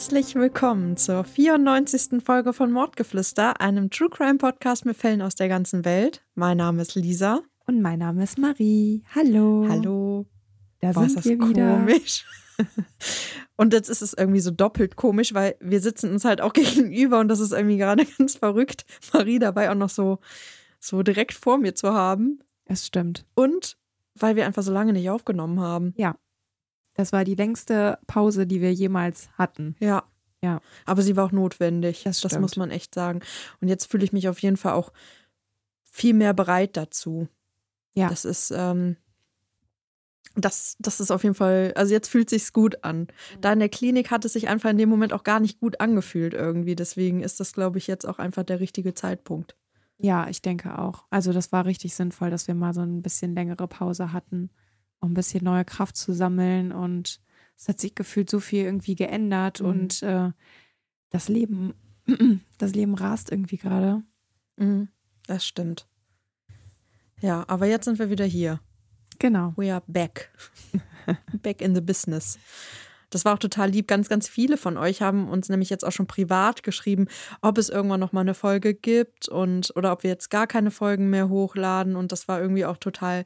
Herzlich willkommen zur 94. Folge von Mordgeflüster, einem True Crime Podcast mit Fällen aus der ganzen Welt. Mein Name ist Lisa. Und mein Name ist Marie. Hallo. Hallo. Da Boah, sind ist das wir wieder. komisch. Und jetzt ist es irgendwie so doppelt komisch, weil wir sitzen uns halt auch gegenüber und das ist irgendwie gerade ganz verrückt, Marie dabei auch noch so, so direkt vor mir zu haben. Es stimmt. Und weil wir einfach so lange nicht aufgenommen haben. Das war die längste Pause, die wir jemals hatten. Ja. Ja. Aber sie war auch notwendig. Das das muss man echt sagen. Und jetzt fühle ich mich auf jeden Fall auch viel mehr bereit dazu. Ja. Das ist, ähm, das, das ist auf jeden Fall, also jetzt fühlt sich's gut an. Da in der Klinik hat es sich einfach in dem Moment auch gar nicht gut angefühlt irgendwie. Deswegen ist das, glaube ich, jetzt auch einfach der richtige Zeitpunkt. Ja, ich denke auch. Also das war richtig sinnvoll, dass wir mal so ein bisschen längere Pause hatten, um ein bisschen neue Kraft zu sammeln. Und es hat sich gefühlt so viel irgendwie geändert Mhm. und äh, das Leben, das Leben rast irgendwie gerade. Mhm, das stimmt. Ja, aber jetzt sind wir wieder hier. Genau. We are back. back in the business. Das war auch total lieb. Ganz, ganz viele von euch haben uns nämlich jetzt auch schon privat geschrieben, ob es irgendwann noch mal eine Folge gibt und oder ob wir jetzt gar keine Folgen mehr hochladen. Und das war irgendwie auch total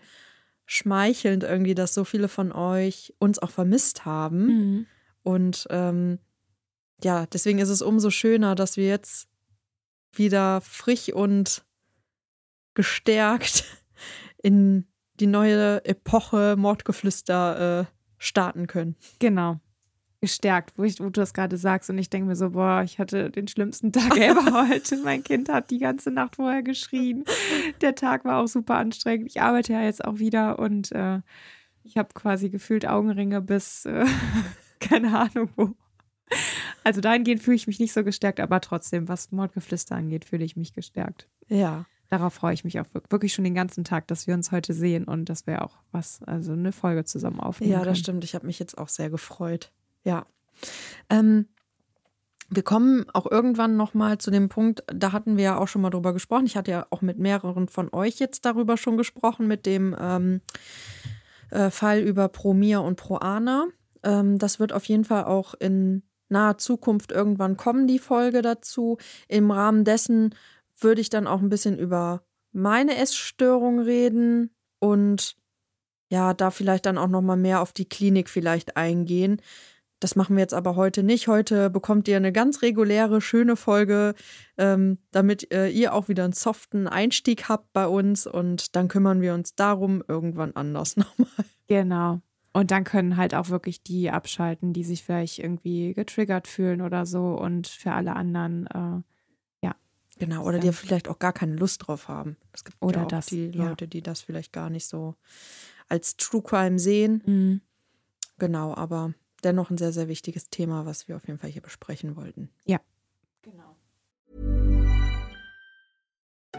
schmeichelnd irgendwie, dass so viele von euch uns auch vermisst haben. Mhm. Und ähm, ja, deswegen ist es umso schöner, dass wir jetzt wieder frisch und gestärkt in die neue Epoche Mordgeflüster äh, starten können. Genau. Gestärkt, wo, ich, wo du das gerade sagst. Und ich denke mir so, boah, ich hatte den schlimmsten Tag ever heute. Mein Kind hat die ganze Nacht vorher geschrien. Der Tag war auch super anstrengend. Ich arbeite ja jetzt auch wieder und äh, ich habe quasi gefühlt Augenringe bis äh, keine Ahnung wo. Also dahingehend fühle ich mich nicht so gestärkt, aber trotzdem, was Mordgeflüster angeht, fühle ich mich gestärkt. Ja. Darauf freue ich mich auch wir- wirklich schon den ganzen Tag, dass wir uns heute sehen und dass wir auch was, also eine Folge zusammen aufnehmen. Ja, können. das stimmt. Ich habe mich jetzt auch sehr gefreut. Ja. Ähm, wir kommen auch irgendwann noch mal zu dem Punkt, da hatten wir ja auch schon mal drüber gesprochen. Ich hatte ja auch mit mehreren von euch jetzt darüber schon gesprochen, mit dem ähm, äh, Fall über Promir und Proana. Ähm, das wird auf jeden Fall auch in naher Zukunft irgendwann kommen, die Folge dazu. Im Rahmen dessen würde ich dann auch ein bisschen über meine Essstörung reden und ja, da vielleicht dann auch noch mal mehr auf die Klinik vielleicht eingehen. Das machen wir jetzt aber heute nicht. Heute bekommt ihr eine ganz reguläre, schöne Folge, ähm, damit äh, ihr auch wieder einen soften Einstieg habt bei uns und dann kümmern wir uns darum irgendwann anders nochmal. Genau. Und dann können halt auch wirklich die abschalten, die sich vielleicht irgendwie getriggert fühlen oder so. Und für alle anderen, äh, Genau, oder die vielleicht auch gar keine Lust drauf haben. Es gibt Oder ja auch das, die ja. Leute, die das vielleicht gar nicht so als True Crime sehen. Genau, aber dennoch ein sehr, sehr wichtiges Thema, was wir auf jeden Fall hier besprechen wollten. genau.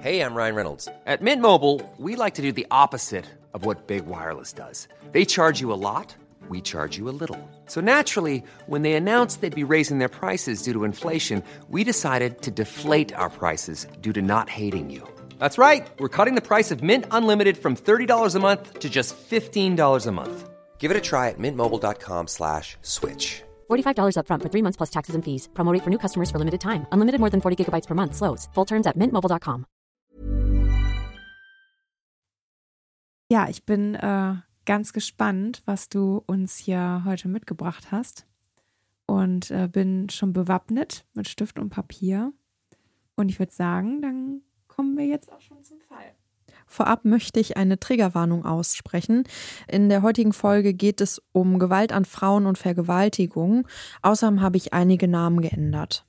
Hey, I'm Ryan Reynolds. At Mint Mobile, we like to do the opposite of what Big Wireless does. They charge you a lot, we charge you a little. So naturally, when they announced they'd be raising their prices due to inflation, we decided to deflate our prices due to not hating you. That's right. We're cutting the price of Mint Unlimited from $30 a month to just $15 a month. Give it a try at mintmobile.com slash switch. $45 upfront for three months plus taxes and fees. Promo rate for new customers for limited time. Unlimited more than 40 gigabytes per month. Slows. Full terms at mintmobile.com. Ja, ich bin äh, ganz gespannt, was du uns hier heute mitgebracht hast. Und äh, bin schon bewappnet mit Stift und Papier. Und ich würde sagen, dann kommen wir jetzt auch schon zum Fall. Vorab möchte ich eine Triggerwarnung aussprechen. In der heutigen Folge geht es um Gewalt an Frauen und Vergewaltigung. Außerdem habe ich einige Namen geändert.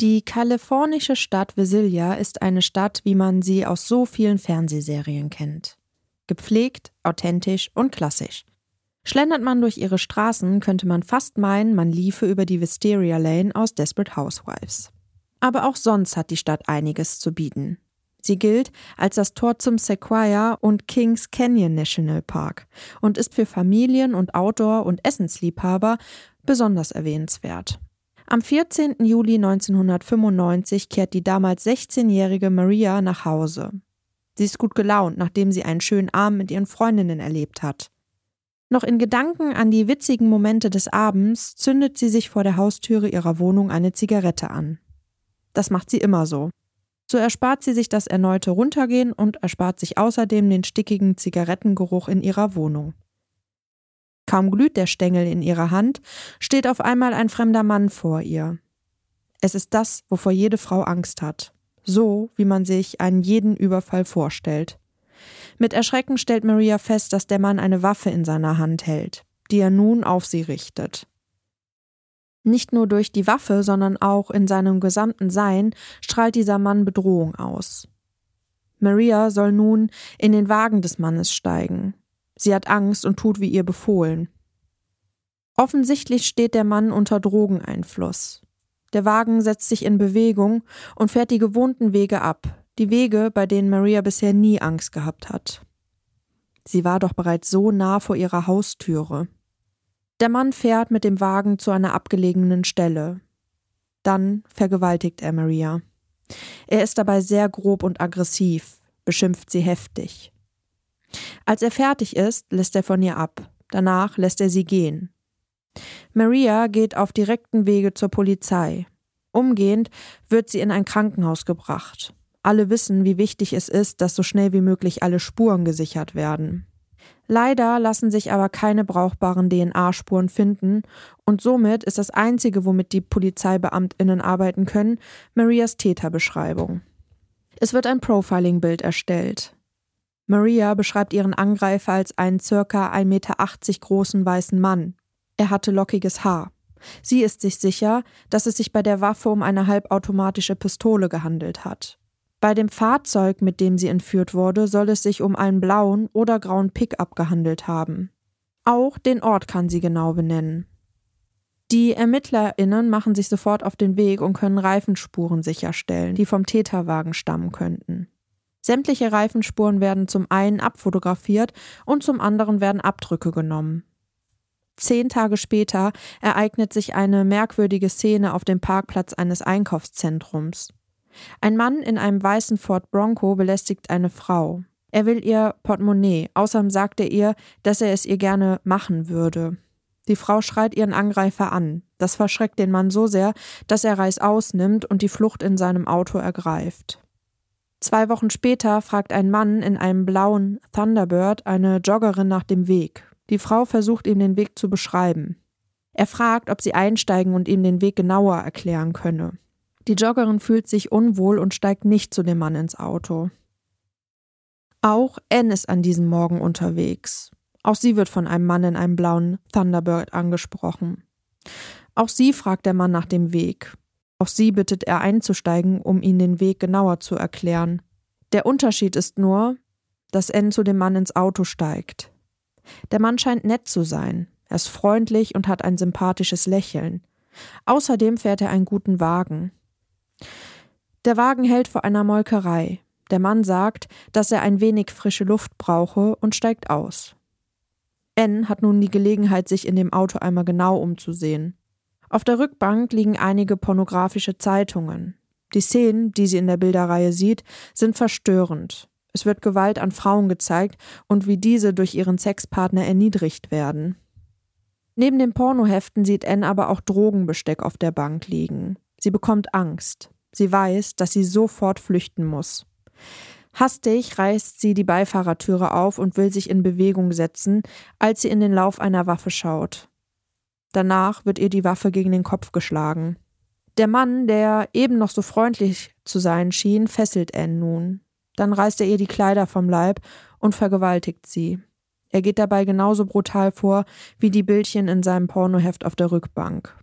Die kalifornische Stadt Visalia ist eine Stadt, wie man sie aus so vielen Fernsehserien kennt. Gepflegt, authentisch und klassisch. Schlendert man durch ihre Straßen, könnte man fast meinen, man liefe über die Wisteria Lane aus Desperate Housewives. Aber auch sonst hat die Stadt einiges zu bieten. Sie gilt als das Tor zum Sequoia und Kings Canyon National Park und ist für Familien und Outdoor- und Essensliebhaber besonders erwähnenswert. Am 14. Juli 1995 kehrt die damals 16-jährige Maria nach Hause. Sie ist gut gelaunt, nachdem sie einen schönen Abend mit ihren Freundinnen erlebt hat. Noch in Gedanken an die witzigen Momente des Abends zündet sie sich vor der Haustüre ihrer Wohnung eine Zigarette an. Das macht sie immer so. So erspart sie sich das erneute Runtergehen und erspart sich außerdem den stickigen Zigarettengeruch in ihrer Wohnung. Kaum glüht der Stängel in ihrer Hand, steht auf einmal ein fremder Mann vor ihr. Es ist das, wovor jede Frau Angst hat. So, wie man sich einen jeden Überfall vorstellt. Mit Erschrecken stellt Maria fest, dass der Mann eine Waffe in seiner Hand hält, die er nun auf sie richtet. Nicht nur durch die Waffe, sondern auch in seinem gesamten Sein strahlt dieser Mann Bedrohung aus. Maria soll nun in den Wagen des Mannes steigen. Sie hat Angst und tut wie ihr befohlen. Offensichtlich steht der Mann unter Drogeneinfluss. Der Wagen setzt sich in Bewegung und fährt die gewohnten Wege ab, die Wege, bei denen Maria bisher nie Angst gehabt hat. Sie war doch bereits so nah vor ihrer Haustüre. Der Mann fährt mit dem Wagen zu einer abgelegenen Stelle. Dann vergewaltigt er Maria. Er ist dabei sehr grob und aggressiv, beschimpft sie heftig. Als er fertig ist, lässt er von ihr ab. Danach lässt er sie gehen. Maria geht auf direkten Wege zur Polizei. Umgehend wird sie in ein Krankenhaus gebracht. Alle wissen, wie wichtig es ist, dass so schnell wie möglich alle Spuren gesichert werden. Leider lassen sich aber keine brauchbaren DNA-Spuren finden und somit ist das einzige, womit die Polizeibeamtinnen arbeiten können, Marias Täterbeschreibung. Es wird ein Profiling-Bild erstellt. Maria beschreibt ihren Angreifer als einen circa 1,80 Meter großen weißen Mann. Er hatte lockiges Haar. Sie ist sich sicher, dass es sich bei der Waffe um eine halbautomatische Pistole gehandelt hat. Bei dem Fahrzeug, mit dem sie entführt wurde, soll es sich um einen blauen oder grauen Pickup gehandelt haben. Auch den Ort kann sie genau benennen. Die ErmittlerInnen machen sich sofort auf den Weg und können Reifenspuren sicherstellen, die vom Täterwagen stammen könnten. Sämtliche Reifenspuren werden zum einen abfotografiert und zum anderen werden Abdrücke genommen. Zehn Tage später ereignet sich eine merkwürdige Szene auf dem Parkplatz eines Einkaufszentrums. Ein Mann in einem weißen Ford Bronco belästigt eine Frau. Er will ihr Portemonnaie, außerdem sagt er ihr, dass er es ihr gerne machen würde. Die Frau schreit ihren Angreifer an. Das verschreckt den Mann so sehr, dass er Reis ausnimmt und die Flucht in seinem Auto ergreift. Zwei Wochen später fragt ein Mann in einem blauen Thunderbird eine Joggerin nach dem Weg. Die Frau versucht ihm den Weg zu beschreiben. Er fragt, ob sie einsteigen und ihm den Weg genauer erklären könne. Die Joggerin fühlt sich unwohl und steigt nicht zu dem Mann ins Auto. Auch Anne ist an diesem Morgen unterwegs. Auch sie wird von einem Mann in einem blauen Thunderbird angesprochen. Auch sie fragt der Mann nach dem Weg. Auch sie bittet er einzusteigen, um ihnen den Weg genauer zu erklären. Der Unterschied ist nur, dass N zu dem Mann ins Auto steigt. Der Mann scheint nett zu sein. Er ist freundlich und hat ein sympathisches Lächeln. Außerdem fährt er einen guten Wagen. Der Wagen hält vor einer Molkerei. Der Mann sagt, dass er ein wenig frische Luft brauche und steigt aus. N hat nun die Gelegenheit, sich in dem Auto einmal genau umzusehen. Auf der Rückbank liegen einige pornografische Zeitungen. Die Szenen, die sie in der Bilderreihe sieht, sind verstörend. Es wird Gewalt an Frauen gezeigt und wie diese durch ihren Sexpartner erniedrigt werden. Neben den Pornoheften sieht Anne aber auch Drogenbesteck auf der Bank liegen. Sie bekommt Angst. Sie weiß, dass sie sofort flüchten muss. Hastig reißt sie die Beifahrertüre auf und will sich in Bewegung setzen, als sie in den Lauf einer Waffe schaut. Danach wird ihr die Waffe gegen den Kopf geschlagen. Der Mann, der eben noch so freundlich zu sein schien, fesselt Anne nun. Dann reißt er ihr die Kleider vom Leib und vergewaltigt sie. Er geht dabei genauso brutal vor wie die Bildchen in seinem Pornoheft auf der Rückbank.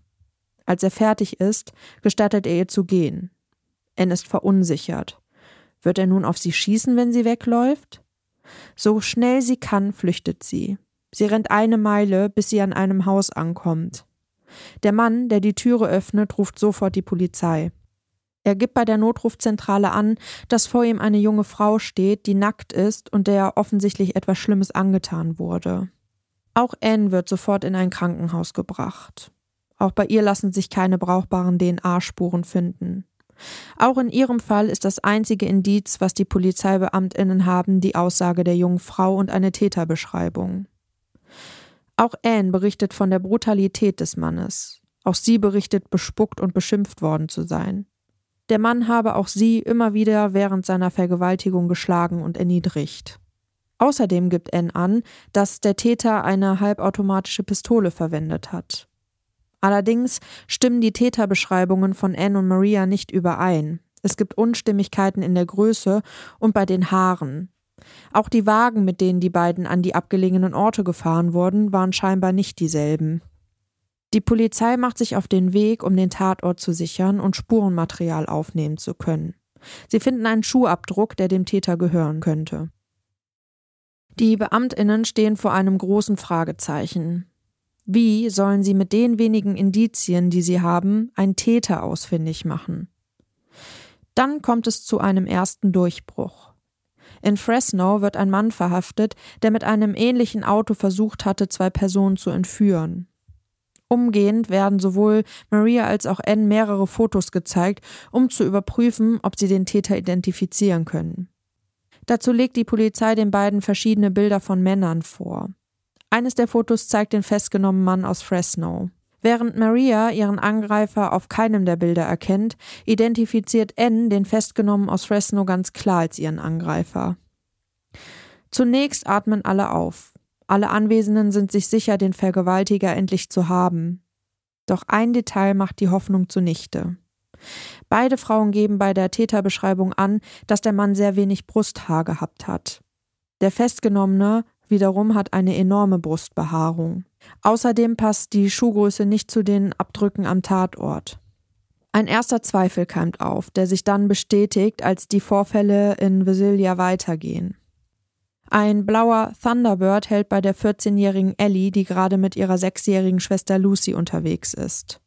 Als er fertig ist, gestattet er ihr zu gehen. Anne ist verunsichert. Wird er nun auf sie schießen, wenn sie wegläuft? So schnell sie kann, flüchtet sie. Sie rennt eine Meile, bis sie an einem Haus ankommt. Der Mann, der die Türe öffnet, ruft sofort die Polizei. Er gibt bei der Notrufzentrale an, dass vor ihm eine junge Frau steht, die nackt ist und der offensichtlich etwas Schlimmes angetan wurde. Auch Anne wird sofort in ein Krankenhaus gebracht. Auch bei ihr lassen sich keine brauchbaren DNA-Spuren finden. Auch in ihrem Fall ist das einzige Indiz, was die Polizeibeamtinnen haben, die Aussage der jungen Frau und eine Täterbeschreibung. Auch Anne berichtet von der Brutalität des Mannes. Auch sie berichtet, bespuckt und beschimpft worden zu sein. Der Mann habe auch sie immer wieder während seiner Vergewaltigung geschlagen und erniedrigt. Außerdem gibt Anne an, dass der Täter eine halbautomatische Pistole verwendet hat. Allerdings stimmen die Täterbeschreibungen von Anne und Maria nicht überein. Es gibt Unstimmigkeiten in der Größe und bei den Haaren. Auch die Wagen, mit denen die beiden an die abgelegenen Orte gefahren wurden, waren scheinbar nicht dieselben. Die Polizei macht sich auf den Weg, um den Tatort zu sichern und Spurenmaterial aufnehmen zu können. Sie finden einen Schuhabdruck, der dem Täter gehören könnte. Die Beamtinnen stehen vor einem großen Fragezeichen. Wie sollen sie mit den wenigen Indizien, die sie haben, einen Täter ausfindig machen? Dann kommt es zu einem ersten Durchbruch. In Fresno wird ein Mann verhaftet, der mit einem ähnlichen Auto versucht hatte, zwei Personen zu entführen. Umgehend werden sowohl Maria als auch Anne mehrere Fotos gezeigt, um zu überprüfen, ob sie den Täter identifizieren können. Dazu legt die Polizei den beiden verschiedene Bilder von Männern vor. Eines der Fotos zeigt den festgenommenen Mann aus Fresno. Während Maria ihren Angreifer auf keinem der Bilder erkennt, identifiziert Anne den Festgenommenen aus Fresno ganz klar als ihren Angreifer. Zunächst atmen alle auf. Alle Anwesenden sind sich sicher, den Vergewaltiger endlich zu haben. Doch ein Detail macht die Hoffnung zunichte. Beide Frauen geben bei der Täterbeschreibung an, dass der Mann sehr wenig Brusthaar gehabt hat. Der Festgenommene wiederum hat eine enorme Brustbehaarung. Außerdem passt die Schuhgröße nicht zu den Abdrücken am Tatort. Ein erster Zweifel keimt auf, der sich dann bestätigt, als die Vorfälle in Visilia weitergehen. Ein blauer Thunderbird hält bei der 14-jährigen Ellie, die gerade mit ihrer sechsjährigen Schwester Lucy unterwegs ist.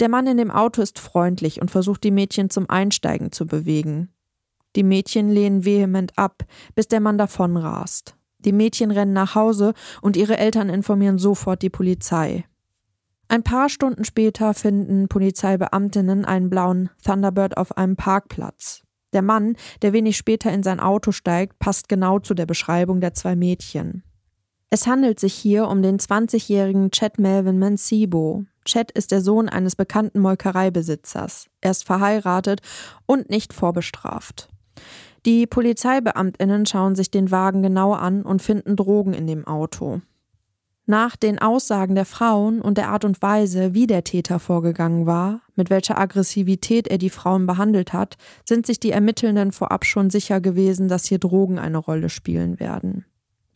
Der Mann in dem Auto ist freundlich und versucht die Mädchen zum Einsteigen zu bewegen. Die Mädchen lehnen vehement ab, bis der Mann davonrast. Die Mädchen rennen nach Hause und ihre Eltern informieren sofort die Polizei. Ein paar Stunden später finden Polizeibeamtinnen einen blauen Thunderbird auf einem Parkplatz. Der Mann, der wenig später in sein Auto steigt, passt genau zu der Beschreibung der zwei Mädchen. Es handelt sich hier um den 20-jährigen Chad Melvin Mancebo. Chad ist der Sohn eines bekannten Molkereibesitzers. Er ist verheiratet und nicht vorbestraft. Die Polizeibeamtinnen schauen sich den Wagen genau an und finden Drogen in dem Auto. Nach den Aussagen der Frauen und der Art und Weise, wie der Täter vorgegangen war, mit welcher Aggressivität er die Frauen behandelt hat, sind sich die Ermittelnden vorab schon sicher gewesen, dass hier Drogen eine Rolle spielen werden.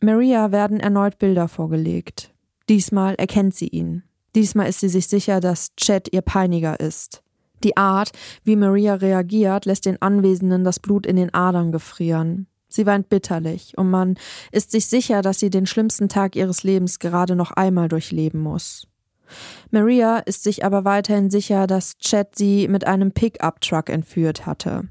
Maria werden erneut Bilder vorgelegt. Diesmal erkennt sie ihn. Diesmal ist sie sich sicher, dass Chad ihr Peiniger ist. Die Art, wie Maria reagiert, lässt den Anwesenden das Blut in den Adern gefrieren. Sie weint bitterlich und man ist sich sicher, dass sie den schlimmsten Tag ihres Lebens gerade noch einmal durchleben muss. Maria ist sich aber weiterhin sicher, dass Chad sie mit einem Pickup-Truck entführt hatte.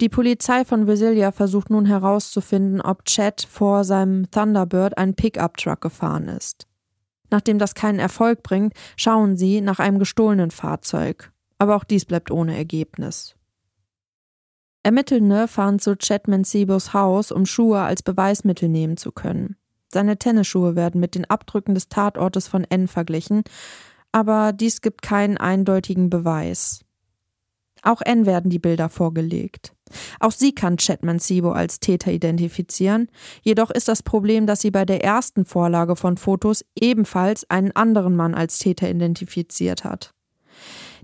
Die Polizei von Visilia versucht nun herauszufinden, ob Chad vor seinem Thunderbird einen Pickup-Truck gefahren ist. Nachdem das keinen Erfolg bringt, schauen sie nach einem gestohlenen Fahrzeug aber auch dies bleibt ohne Ergebnis. Ermittelnde fahren zu Chad Mancebos Haus, um Schuhe als Beweismittel nehmen zu können. Seine Tennisschuhe werden mit den Abdrücken des Tatortes von N verglichen, aber dies gibt keinen eindeutigen Beweis. Auch N werden die Bilder vorgelegt. Auch sie kann Chad Mancebo als Täter identifizieren, jedoch ist das Problem, dass sie bei der ersten Vorlage von Fotos ebenfalls einen anderen Mann als Täter identifiziert hat.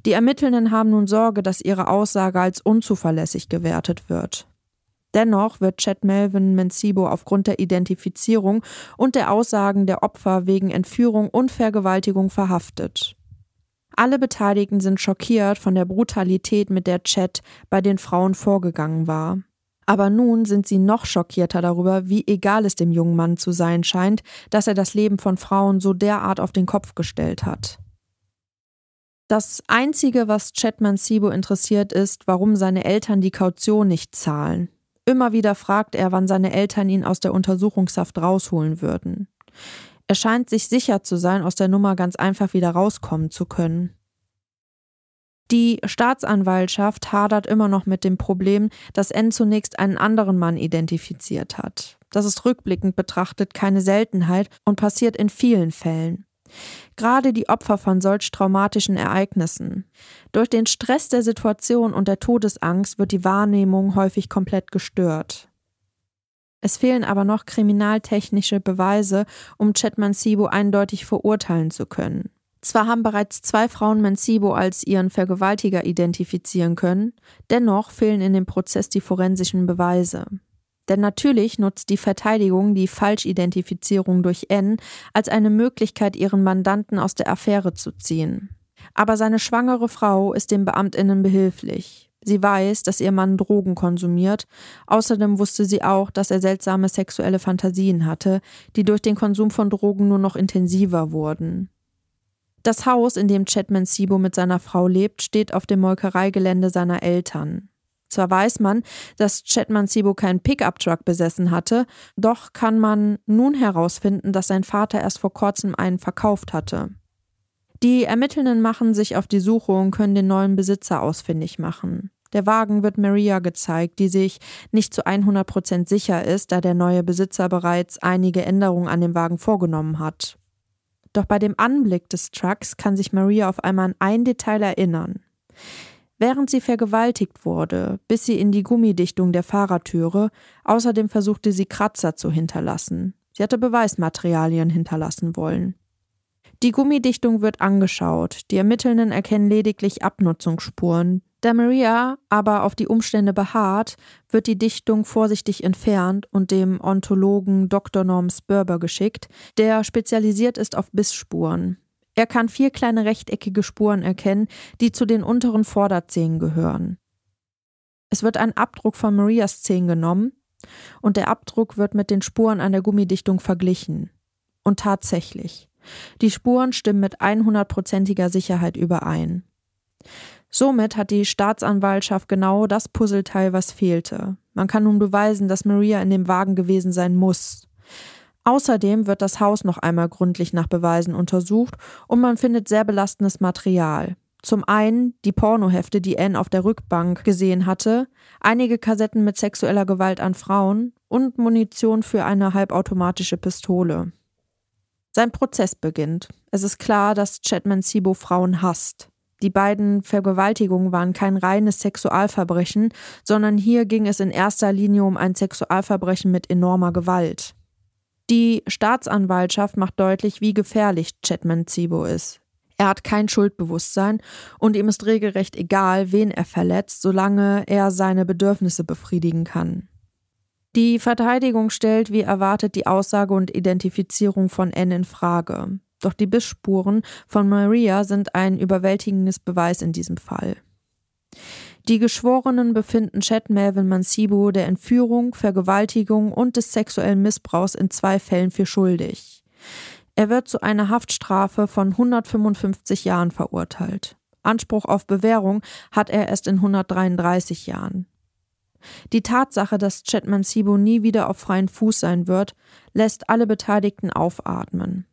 Die Ermittelnden haben nun Sorge, dass ihre Aussage als unzuverlässig gewertet wird. Dennoch wird Chad Melvin Mencibo aufgrund der Identifizierung und der Aussagen der Opfer wegen Entführung und Vergewaltigung verhaftet. Alle Beteiligten sind schockiert von der Brutalität, mit der Chad bei den Frauen vorgegangen war. Aber nun sind sie noch schockierter darüber, wie egal es dem jungen Mann zu sein scheint, dass er das Leben von Frauen so derart auf den Kopf gestellt hat. Das Einzige, was Chatman Sibo interessiert, ist, warum seine Eltern die Kaution nicht zahlen. Immer wieder fragt er, wann seine Eltern ihn aus der Untersuchungshaft rausholen würden. Er scheint sich sicher zu sein, aus der Nummer ganz einfach wieder rauskommen zu können. Die Staatsanwaltschaft hadert immer noch mit dem Problem, dass N zunächst einen anderen Mann identifiziert hat. Das ist rückblickend betrachtet keine Seltenheit und passiert in vielen Fällen. Gerade die Opfer von solch traumatischen Ereignissen. Durch den Stress der Situation und der Todesangst wird die Wahrnehmung häufig komplett gestört. Es fehlen aber noch kriminaltechnische Beweise, um Chetman Sibo eindeutig verurteilen zu können. Zwar haben bereits zwei Frauen Mensibo als ihren Vergewaltiger identifizieren können, dennoch fehlen in dem Prozess die forensischen Beweise. Denn natürlich nutzt die Verteidigung die Falschidentifizierung durch N als eine Möglichkeit, ihren Mandanten aus der Affäre zu ziehen. Aber seine schwangere Frau ist den Beamtinnen behilflich. Sie weiß, dass ihr Mann Drogen konsumiert. Außerdem wusste sie auch, dass er seltsame sexuelle Fantasien hatte, die durch den Konsum von Drogen nur noch intensiver wurden. Das Haus, in dem Chetman Sibo mit seiner Frau lebt, steht auf dem Molkereigelände seiner Eltern. Zwar weiß man, dass Chetman Sibo keinen Pickup-Truck besessen hatte, doch kann man nun herausfinden, dass sein Vater erst vor kurzem einen verkauft hatte. Die Ermittelnden machen sich auf die Suche und können den neuen Besitzer ausfindig machen. Der Wagen wird Maria gezeigt, die sich nicht zu 100 Prozent sicher ist, da der neue Besitzer bereits einige Änderungen an dem Wagen vorgenommen hat. Doch bei dem Anblick des Trucks kann sich Maria auf einmal an ein Detail erinnern. Während sie vergewaltigt wurde, biss sie in die Gummidichtung der Fahrertüre, außerdem versuchte sie Kratzer zu hinterlassen. Sie hatte Beweismaterialien hinterlassen wollen. Die Gummidichtung wird angeschaut, die Ermittelnden erkennen lediglich Abnutzungsspuren, da Maria aber auf die Umstände beharrt, wird die Dichtung vorsichtig entfernt und dem Ontologen Dr. Norm Sperber geschickt, der spezialisiert ist auf Bissspuren. Er kann vier kleine rechteckige Spuren erkennen, die zu den unteren Vorderzähnen gehören. Es wird ein Abdruck von Marias Zehen genommen und der Abdruck wird mit den Spuren an der Gummidichtung verglichen. Und tatsächlich, die Spuren stimmen mit 100%iger Sicherheit überein. Somit hat die Staatsanwaltschaft genau das Puzzleteil, was fehlte. Man kann nun beweisen, dass Maria in dem Wagen gewesen sein muss. Außerdem wird das Haus noch einmal gründlich nach Beweisen untersucht und man findet sehr belastendes Material. Zum einen die Pornohefte, die Anne auf der Rückbank gesehen hatte, einige Kassetten mit sexueller Gewalt an Frauen und Munition für eine halbautomatische Pistole. Sein Prozess beginnt. Es ist klar, dass Chatman Sibo Frauen hasst. Die beiden Vergewaltigungen waren kein reines Sexualverbrechen, sondern hier ging es in erster Linie um ein Sexualverbrechen mit enormer Gewalt. Die Staatsanwaltschaft macht deutlich, wie gefährlich Chetman Zibo ist. Er hat kein Schuldbewusstsein und ihm ist regelrecht egal, wen er verletzt, solange er seine Bedürfnisse befriedigen kann. Die Verteidigung stellt wie erwartet die Aussage und Identifizierung von N in Frage. Doch die Bissspuren von Maria sind ein überwältigendes Beweis in diesem Fall. Die Geschworenen befinden Chad Melvin Mansibo der Entführung, Vergewaltigung und des sexuellen Missbrauchs in zwei Fällen für schuldig. Er wird zu einer Haftstrafe von 155 Jahren verurteilt. Anspruch auf Bewährung hat er erst in 133 Jahren. Die Tatsache, dass Chad Mansibo nie wieder auf freien Fuß sein wird, lässt alle Beteiligten aufatmen.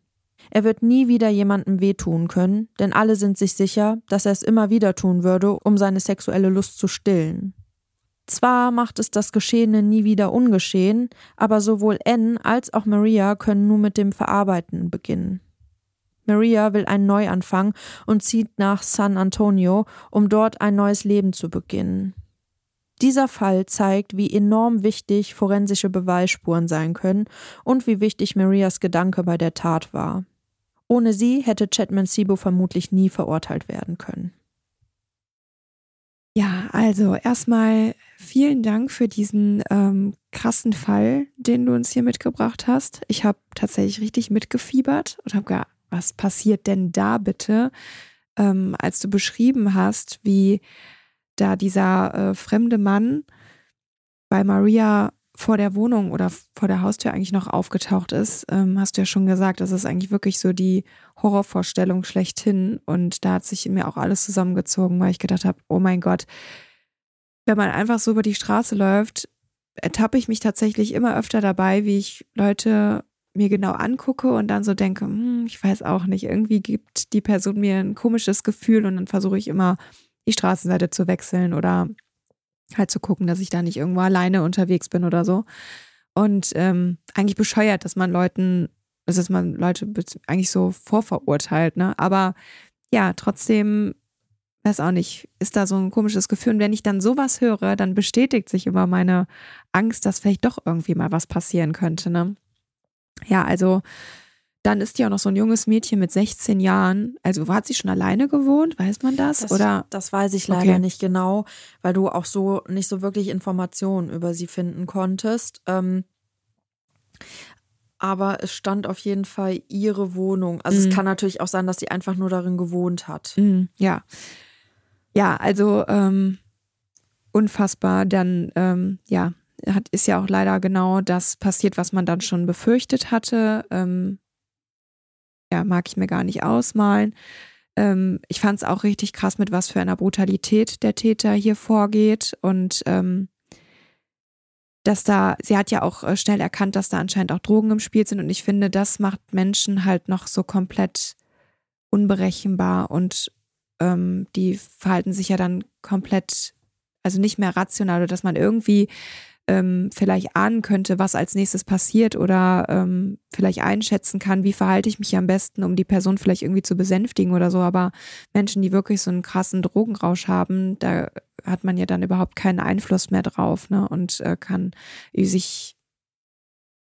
Er wird nie wieder jemandem wehtun können, denn alle sind sich sicher, dass er es immer wieder tun würde, um seine sexuelle Lust zu stillen. Zwar macht es das Geschehene nie wieder ungeschehen, aber sowohl Anne als auch Maria können nun mit dem Verarbeiten beginnen. Maria will einen Neuanfang und zieht nach San Antonio, um dort ein neues Leben zu beginnen. Dieser Fall zeigt, wie enorm wichtig forensische Beweisspuren sein können und wie wichtig Marias Gedanke bei der Tat war. Ohne sie hätte Chetman Sibo vermutlich nie verurteilt werden können. Ja, also erstmal vielen Dank für diesen ähm, krassen Fall, den du uns hier mitgebracht hast. Ich habe tatsächlich richtig mitgefiebert und habe gar, was passiert denn da bitte, ähm, als du beschrieben hast, wie da dieser äh, fremde Mann bei Maria vor der Wohnung oder vor der Haustür eigentlich noch aufgetaucht ist, ähm, hast du ja schon gesagt, das ist eigentlich wirklich so die Horrorvorstellung schlechthin. Und da hat sich in mir auch alles zusammengezogen, weil ich gedacht habe, oh mein Gott, wenn man einfach so über die Straße läuft, ertappe ich mich tatsächlich immer öfter dabei, wie ich Leute mir genau angucke und dann so denke, hm, ich weiß auch nicht, irgendwie gibt die Person mir ein komisches Gefühl und dann versuche ich immer die Straßenseite zu wechseln oder halt zu gucken, dass ich da nicht irgendwo alleine unterwegs bin oder so. Und ähm, eigentlich bescheuert, dass man Leuten, dass man Leute eigentlich so vorverurteilt, ne? Aber ja, trotzdem, weiß auch nicht, ist da so ein komisches Gefühl. Und wenn ich dann sowas höre, dann bestätigt sich immer meine Angst, dass vielleicht doch irgendwie mal was passieren könnte, ne? Ja, also dann ist die auch noch so ein junges Mädchen mit 16 Jahren. Also hat sie schon alleine gewohnt? Weiß man das? Das, Oder? das weiß ich leider okay. nicht genau, weil du auch so nicht so wirklich Informationen über sie finden konntest. Ähm, aber es stand auf jeden Fall ihre Wohnung. Also mhm. es kann natürlich auch sein, dass sie einfach nur darin gewohnt hat. Mhm, ja. Ja, also ähm, unfassbar. Dann, ähm, ja, hat, ist ja auch leider genau das passiert, was man dann schon befürchtet hatte. Ähm, ja, mag ich mir gar nicht ausmalen. Ähm, ich fand es auch richtig krass, mit was für einer Brutalität der Täter hier vorgeht. Und ähm, dass da, sie hat ja auch äh, schnell erkannt, dass da anscheinend auch Drogen im Spiel sind. Und ich finde, das macht Menschen halt noch so komplett unberechenbar und ähm, die verhalten sich ja dann komplett, also nicht mehr rational oder dass man irgendwie ähm, vielleicht ahnen könnte, was als nächstes passiert oder ähm, vielleicht einschätzen kann, wie verhalte ich mich am besten, um die Person vielleicht irgendwie zu besänftigen oder so. Aber Menschen, die wirklich so einen krassen Drogenrausch haben, da hat man ja dann überhaupt keinen Einfluss mehr drauf ne? und äh, kann sich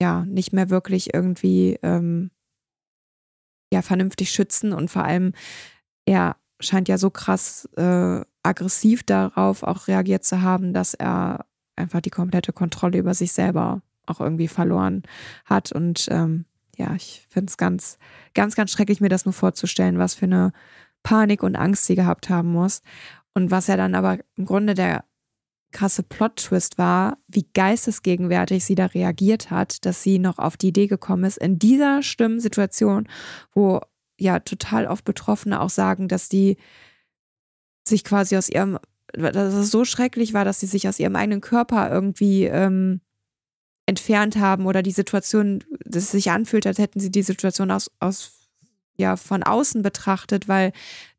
ja nicht mehr wirklich irgendwie ähm, ja vernünftig schützen und vor allem er scheint ja so krass äh, aggressiv darauf auch reagiert zu haben, dass er einfach die komplette Kontrolle über sich selber auch irgendwie verloren hat. Und ähm, ja, ich finde es ganz, ganz, ganz schrecklich, mir das nur vorzustellen, was für eine Panik und Angst sie gehabt haben muss. Und was ja dann aber im Grunde der krasse Plot-Twist war, wie geistesgegenwärtig sie da reagiert hat, dass sie noch auf die Idee gekommen ist, in dieser schlimmen Situation, wo ja total oft Betroffene auch sagen, dass die sich quasi aus ihrem dass es so schrecklich war, dass sie sich aus ihrem eigenen Körper irgendwie ähm, entfernt haben oder die Situation, dass es sich anfühlt, als hätten sie die Situation aus, aus ja, von außen betrachtet, weil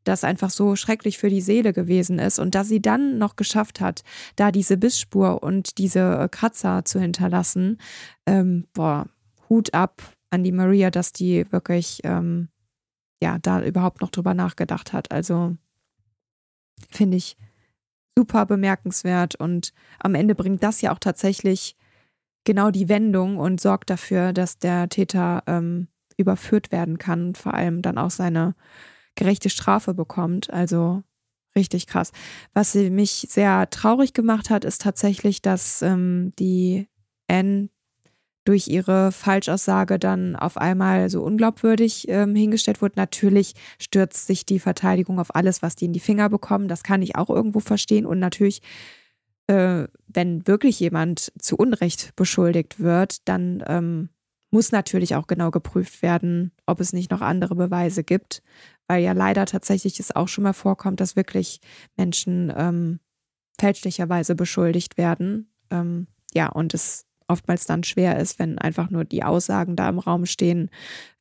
das einfach so schrecklich für die Seele gewesen ist. Und dass sie dann noch geschafft hat, da diese Bissspur und diese Kratzer zu hinterlassen, ähm, boah, Hut ab an die Maria, dass die wirklich, ähm, ja, da überhaupt noch drüber nachgedacht hat. Also finde ich super bemerkenswert und am Ende bringt das ja auch tatsächlich genau die Wendung und sorgt dafür, dass der Täter ähm, überführt werden kann und vor allem dann auch seine gerechte Strafe bekommt. Also richtig krass. Was mich sehr traurig gemacht hat, ist tatsächlich, dass ähm, die Anne durch ihre Falschaussage dann auf einmal so unglaubwürdig ähm, hingestellt wurde. Natürlich stürzt sich die Verteidigung auf alles, was die in die Finger bekommen. Das kann ich auch irgendwo verstehen. Und natürlich, äh, wenn wirklich jemand zu Unrecht beschuldigt wird, dann ähm, muss natürlich auch genau geprüft werden, ob es nicht noch andere Beweise gibt. Weil ja leider tatsächlich es auch schon mal vorkommt, dass wirklich Menschen ähm, fälschlicherweise beschuldigt werden. Ähm, ja, und es oftmals dann schwer ist, wenn einfach nur die Aussagen da im Raum stehen,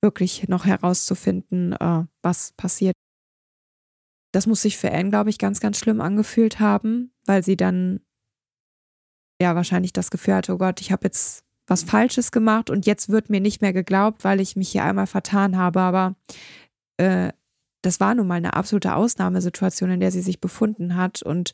wirklich noch herauszufinden, äh, was passiert. Das muss sich für Anne, glaube ich, ganz, ganz schlimm angefühlt haben, weil sie dann ja wahrscheinlich das Gefühl hatte, oh Gott, ich habe jetzt was Falsches gemacht und jetzt wird mir nicht mehr geglaubt, weil ich mich hier einmal vertan habe. Aber äh, das war nun mal eine absolute Ausnahmesituation, in der sie sich befunden hat. Und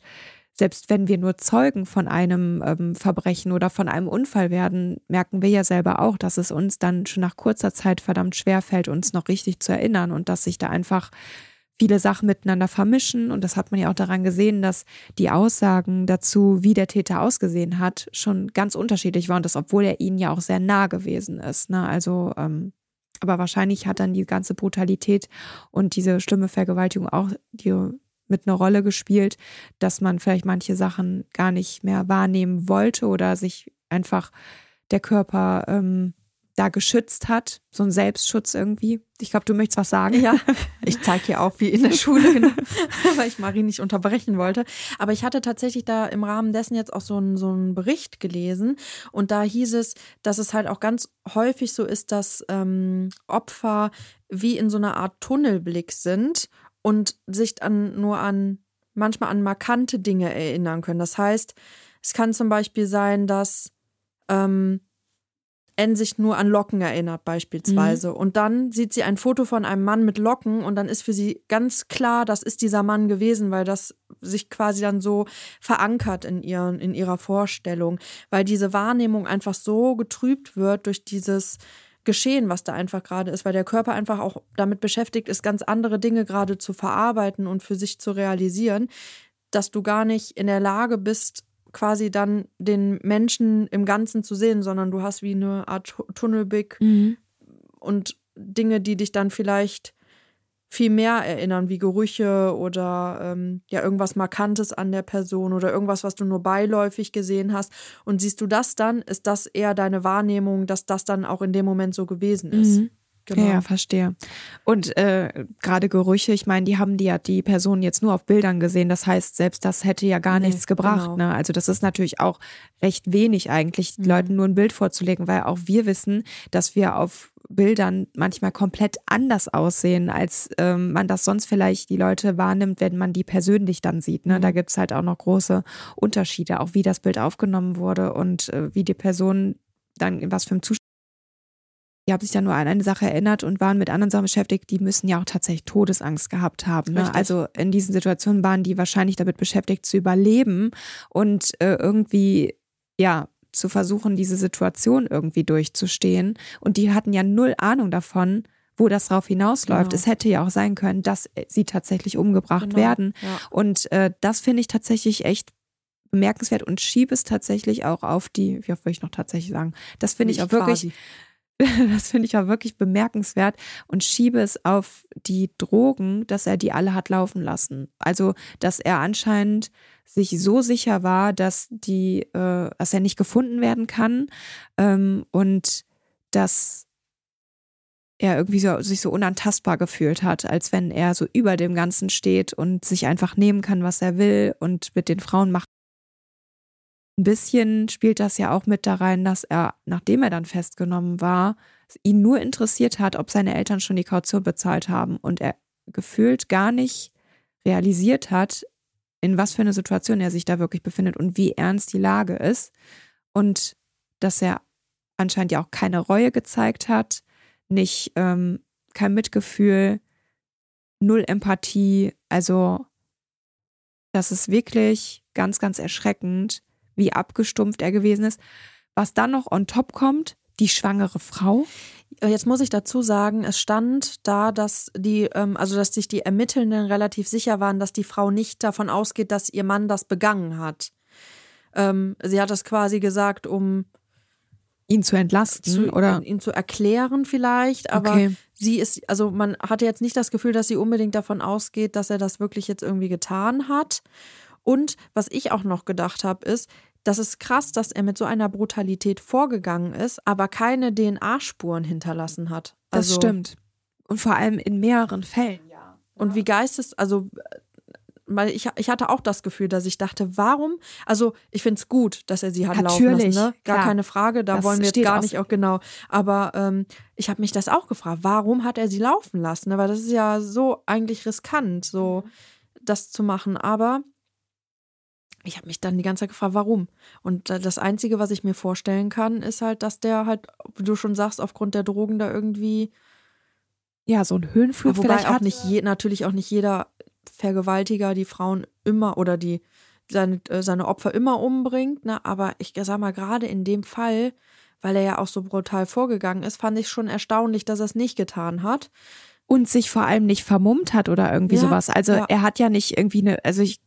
selbst wenn wir nur Zeugen von einem ähm, Verbrechen oder von einem Unfall werden, merken wir ja selber auch, dass es uns dann schon nach kurzer Zeit verdammt schwer fällt, uns noch richtig zu erinnern und dass sich da einfach viele Sachen miteinander vermischen. Und das hat man ja auch daran gesehen, dass die Aussagen dazu, wie der Täter ausgesehen hat, schon ganz unterschiedlich waren. Und das, obwohl er ihnen ja auch sehr nah gewesen ist. Ne? Also, ähm, aber wahrscheinlich hat dann die ganze Brutalität und diese schlimme Vergewaltigung auch die mit einer Rolle gespielt, dass man vielleicht manche Sachen gar nicht mehr wahrnehmen wollte oder sich einfach der Körper ähm, da geschützt hat, so ein Selbstschutz irgendwie. Ich glaube, du möchtest was sagen. Ja, ich zeige hier auch wie in der Schule, genau, weil ich Marie nicht unterbrechen wollte. Aber ich hatte tatsächlich da im Rahmen dessen jetzt auch so einen, so einen Bericht gelesen und da hieß es, dass es halt auch ganz häufig so ist, dass ähm, Opfer wie in so einer Art Tunnelblick sind und sich dann nur an manchmal an markante Dinge erinnern können. Das heißt, es kann zum Beispiel sein, dass ähm, N sich nur an Locken erinnert, beispielsweise. Mhm. Und dann sieht sie ein Foto von einem Mann mit Locken und dann ist für sie ganz klar, das ist dieser Mann gewesen, weil das sich quasi dann so verankert in, ihren, in ihrer Vorstellung, weil diese Wahrnehmung einfach so getrübt wird durch dieses Geschehen, was da einfach gerade ist, weil der Körper einfach auch damit beschäftigt ist, ganz andere Dinge gerade zu verarbeiten und für sich zu realisieren, dass du gar nicht in der Lage bist, quasi dann den Menschen im Ganzen zu sehen, sondern du hast wie eine Art Tunnelblick mhm. und Dinge, die dich dann vielleicht viel mehr erinnern, wie Gerüche oder ähm, ja irgendwas Markantes an der Person oder irgendwas, was du nur beiläufig gesehen hast. Und siehst du das dann, ist das eher deine Wahrnehmung, dass das dann auch in dem Moment so gewesen ist. Mhm. Genau. Ja, verstehe. Und äh, gerade Gerüche, ich meine, die haben die ja die Person jetzt nur auf Bildern gesehen. Das heißt, selbst das hätte ja gar nee, nichts gebracht. Genau. Ne? Also das ist natürlich auch recht wenig eigentlich, mhm. Leuten nur ein Bild vorzulegen, weil auch wir wissen, dass wir auf Bildern manchmal komplett anders aussehen, als ähm, man das sonst vielleicht die Leute wahrnimmt, wenn man die persönlich dann sieht. Ne? Mhm. Da gibt es halt auch noch große Unterschiede, auch wie das Bild aufgenommen wurde und äh, wie die Person dann in was für einem Zustand die haben sich dann nur an eine Sache erinnert und waren mit anderen Sachen beschäftigt, die müssen ja auch tatsächlich Todesangst gehabt haben. Ne? Also in diesen Situationen waren die wahrscheinlich damit beschäftigt zu überleben und äh, irgendwie, ja, zu versuchen, diese Situation irgendwie durchzustehen. Und die hatten ja null Ahnung davon, wo das drauf hinausläuft. Genau. Es hätte ja auch sein können, dass sie tatsächlich umgebracht genau. werden. Ja. Und äh, das finde ich tatsächlich echt bemerkenswert und schiebe es tatsächlich auch auf die, wie oft würde ich noch tatsächlich sagen, das finde ich auch wirklich, das finde ich auch wirklich bemerkenswert und schiebe es auf die Drogen, dass er die alle hat laufen lassen. Also, dass er anscheinend sich so sicher war, dass die, äh, dass er nicht gefunden werden kann ähm, und dass er irgendwie so, sich so unantastbar gefühlt hat, als wenn er so über dem Ganzen steht und sich einfach nehmen kann, was er will und mit den Frauen macht ein bisschen spielt das ja auch mit da rein, dass er, nachdem er dann festgenommen war, ihn nur interessiert hat, ob seine Eltern schon die Kaution bezahlt haben und er gefühlt gar nicht realisiert hat, in was für eine Situation er sich da wirklich befindet und wie ernst die Lage ist. Und dass er anscheinend ja auch keine Reue gezeigt hat, nicht ähm, kein Mitgefühl, null Empathie, also das ist wirklich ganz, ganz erschreckend, wie abgestumpft er gewesen ist. Was dann noch on top kommt, die schwangere Frau. Äh, jetzt muss ich dazu sagen, es stand da, dass die, ähm, also dass sich die Ermittelnden relativ sicher waren, dass die Frau nicht davon ausgeht, dass ihr Mann das begangen hat. Ähm, sie hat das quasi gesagt, um ihn zu entlasten zu, oder ihn zu erklären vielleicht, aber okay. sie ist also man hatte jetzt nicht das Gefühl, dass sie unbedingt davon ausgeht, dass er das wirklich jetzt irgendwie getan hat. Und was ich auch noch gedacht habe, ist, das ist krass, dass er mit so einer Brutalität vorgegangen ist, aber keine DNA-Spuren hinterlassen hat. Also, das stimmt. Und vor allem in mehreren Fällen, ja. Und wie geistes, also weil ich, ich hatte auch das Gefühl, dass ich dachte, warum? Also ich finde es gut, dass er sie hat Natürlich, laufen lassen, ne? Gar klar. keine Frage, da das wollen wir jetzt gar nicht auch genau. Aber ähm, ich habe mich das auch gefragt, warum hat er sie laufen lassen? Aber das ist ja so eigentlich riskant, so mhm. das zu machen. Aber ich habe mich dann die ganze Zeit gefragt, warum. Und das Einzige, was ich mir vorstellen kann, ist halt, dass der halt, wie du schon sagst, aufgrund der Drogen da irgendwie. Ja, so ein Höhenflug wobei vielleicht auch nicht je, natürlich auch nicht jeder Vergewaltiger die Frauen immer oder die seine, äh, seine Opfer immer umbringt, ne? Aber ich sag mal, gerade in dem Fall, weil er ja auch so brutal vorgegangen ist, fand ich schon erstaunlich, dass er es nicht getan hat und sich vor allem nicht vermummt hat oder irgendwie ja, sowas. Also ja. er hat ja nicht irgendwie eine, also ich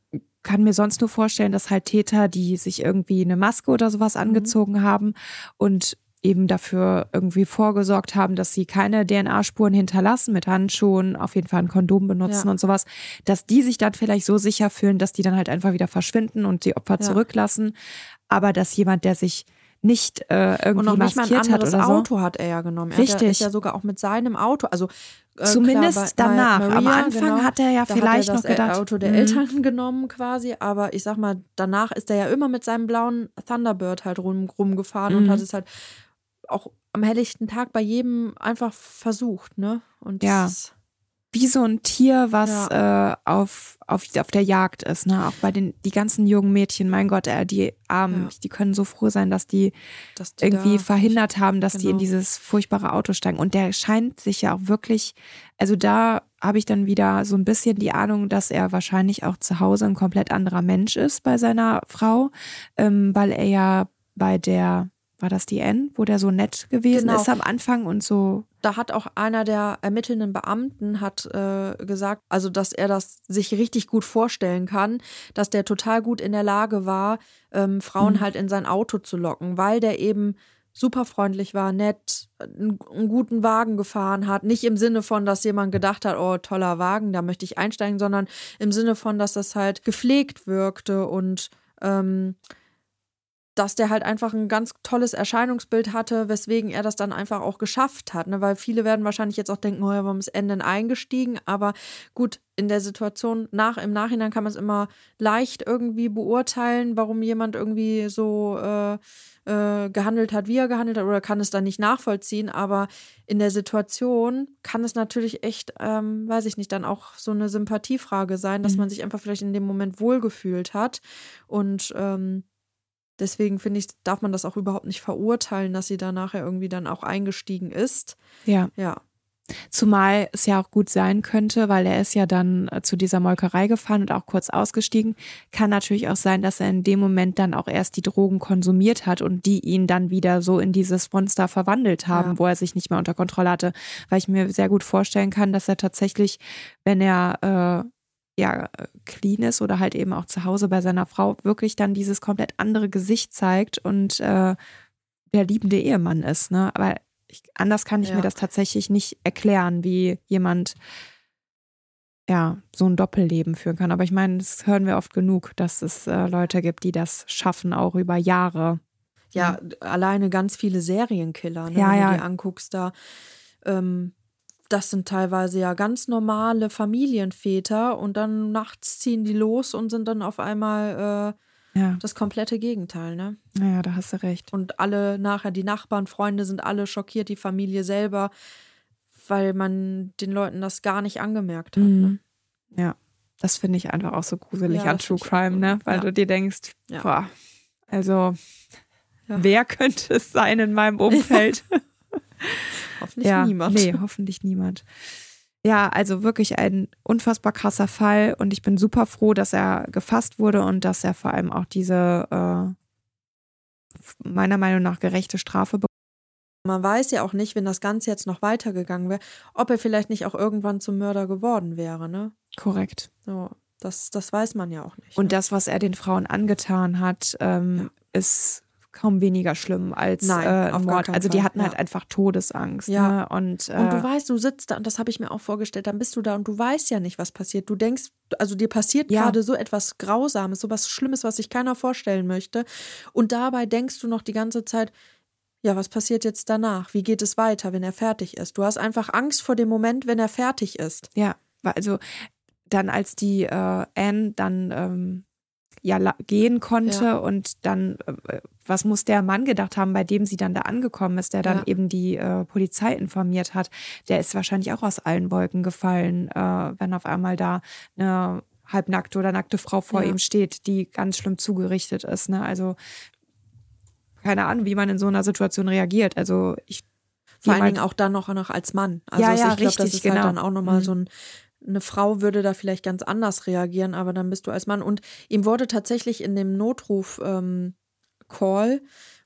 kann mir sonst nur vorstellen, dass halt Täter, die sich irgendwie eine Maske oder sowas mhm. angezogen mhm. haben und eben dafür irgendwie vorgesorgt haben, dass sie keine DNA-Spuren hinterlassen mit Handschuhen, auf jeden Fall ein Kondom benutzen ja. und sowas, dass die sich dann vielleicht so sicher fühlen, dass die dann halt einfach wieder verschwinden und die Opfer ja. zurücklassen. Aber dass jemand, der sich nicht äh, irgendwie und noch nicht mal ein anderes Auto hat er ja genommen. Er Richtig. Er ist ja sogar auch mit seinem Auto, also äh, Zumindest klar, danach. Maria, Am Anfang genau, hat er ja vielleicht er noch gedacht. Auto der mhm. Eltern genommen quasi, aber ich sag mal, danach ist er ja immer mit seinem blauen Thunderbird halt rum, rumgefahren mhm. und hat es halt auch am helllichten Tag bei jedem einfach versucht, ne? Und ja. Wie so ein Tier, was äh, auf, auf, auf der Jagd ist. Ne? Auch bei den die ganzen jungen Mädchen, mein Gott, äh, die Armen, Ja. die können so froh sein, dass die, Dass die irgendwie da- verhindert haben, dass die in Genau. dieses furchtbare Auto steigen. Und der scheint sich ja auch wirklich, also da habe ich dann wieder so ein bisschen die Ahnung, dass er wahrscheinlich auch zu Hause ein komplett anderer Mensch ist bei seiner Frau, ähm, weil er ja bei der, war das die N, wo der so nett gewesen Genau. ist am Anfang und so da hat auch einer der ermittelnden Beamten hat äh, gesagt, also dass er das sich richtig gut vorstellen kann, dass der total gut in der Lage war, ähm, Frauen Mhm. halt in sein Auto zu locken, weil der eben super freundlich war, nett, einen, einen guten Wagen gefahren hat. Nicht im Sinne von, dass jemand gedacht hat, oh, toller Wagen, da möchte ich einsteigen, sondern im Sinne von, dass das halt gepflegt wirkte und ähm, dass der halt einfach ein ganz tolles Erscheinungsbild hatte, weswegen er das dann einfach auch geschafft hat. Ne? Weil viele werden wahrscheinlich jetzt auch denken, oh ja, warum ist Ende eingestiegen? Aber gut, in der Situation nach, im Nachhinein kann man es immer leicht irgendwie beurteilen, warum jemand irgendwie so äh, äh, gehandelt hat, wie er gehandelt hat, oder kann es dann nicht nachvollziehen. Aber in der Situation kann es natürlich echt, ähm, weiß ich nicht, dann auch so eine Sympathiefrage sein, dass Mhm. man sich einfach vielleicht in dem Moment wohlgefühlt hat. Und ähm, Deswegen finde ich, darf man das auch überhaupt nicht verurteilen, dass sie da nachher irgendwie dann auch eingestiegen ist. ja. Ja, Zumal es ja auch gut sein könnte, weil er ist ja dann äh, zu dieser Molkerei gefahren und auch kurz ausgestiegen. Kann natürlich auch sein, dass er in dem Moment dann auch erst die Drogen konsumiert hat und die ihn dann wieder so in dieses Monster verwandelt haben, Ja. wo er sich nicht mehr unter Kontrolle hatte. Weil ich mir sehr gut vorstellen kann, dass er tatsächlich, wenn er äh, ja clean ist oder halt eben auch zu Hause bei seiner Frau, wirklich dann dieses komplett andere Gesicht zeigt und äh, der liebende Ehemann ist. Ne? Aber ich, anders kann ich Ja. mir das tatsächlich nicht erklären, wie jemand ja so ein Doppelleben führen kann. Aber ich meine, das hören wir oft genug, dass es äh, Leute gibt, die das schaffen, auch über Jahre. ja, alleine ganz viele Serienkiller, ne, Ja, wenn ja. du die anguckst, da, ähm, das sind teilweise ja ganz normale Familienväter und dann nachts ziehen die los und sind dann auf einmal äh, Ja, das komplette Gegenteil, ne? naja, da hast du recht. Und alle nachher, die Nachbarn, Freunde sind alle schockiert, die Familie selber, weil man den Leuten das gar nicht angemerkt hat. Ne? Mhm. Ja, das finde ich einfach auch so gruselig Ja, an True Crime, ne? Weil Ja. du dir denkst, Ja. boah, also Ja. wer könnte es sein in meinem Umfeld? Hoffentlich ja, niemand. Nee, hoffentlich niemand. Ja, also wirklich ein unfassbar krasser Fall und ich bin super froh, dass er gefasst wurde und dass er vor allem auch diese äh, meiner Meinung nach gerechte Strafe bekommt. Man weiß ja auch nicht, wenn das Ganze jetzt noch weitergegangen wäre, ob er vielleicht nicht auch irgendwann zum Mörder geworden wäre, ne? Korrekt. So, das, das weiß man ja auch nicht. Und ne? das, was er den Frauen angetan hat, ähm, ist kaum weniger schlimm als Nein, äh, Mord. Also die hatten halt ja. einfach Todesangst. Ja. Ne? Und, äh, Und du weißt, du sitzt da, und das habe ich mir auch vorgestellt, dann bist du da und du weißt ja nicht, was passiert. Du denkst, also dir passiert Ja. gerade so etwas Grausames, so was Schlimmes, was sich keiner vorstellen möchte. Und dabei denkst du noch die ganze Zeit, ja, was passiert jetzt danach? Wie geht es weiter, wenn er fertig ist? Du hast einfach Angst vor dem Moment, wenn er fertig ist. Ja, also dann als die äh, Anne dann ähm, ja gehen konnte Ja. und dann äh, was muss der Mann gedacht haben, bei dem sie dann da angekommen ist, der dann Ja. eben die äh, Polizei informiert hat, der ist wahrscheinlich auch aus allen Wolken gefallen, äh, wenn auf einmal da eine halbnackte oder nackte Frau vor Ja. ihm steht, die ganz schlimm zugerichtet ist. Ne? Also keine Ahnung, wie man in so einer Situation reagiert. Also ich Vor allen Dingen auch dann noch, noch als Mann. Also Ja, ja, ich glaube, das ist genau. halt dann auch nochmal Mhm. so ein. Eine Frau würde da vielleicht ganz anders reagieren, aber dann bist du als Mann. Und ihm wurde tatsächlich in dem Notruf-Call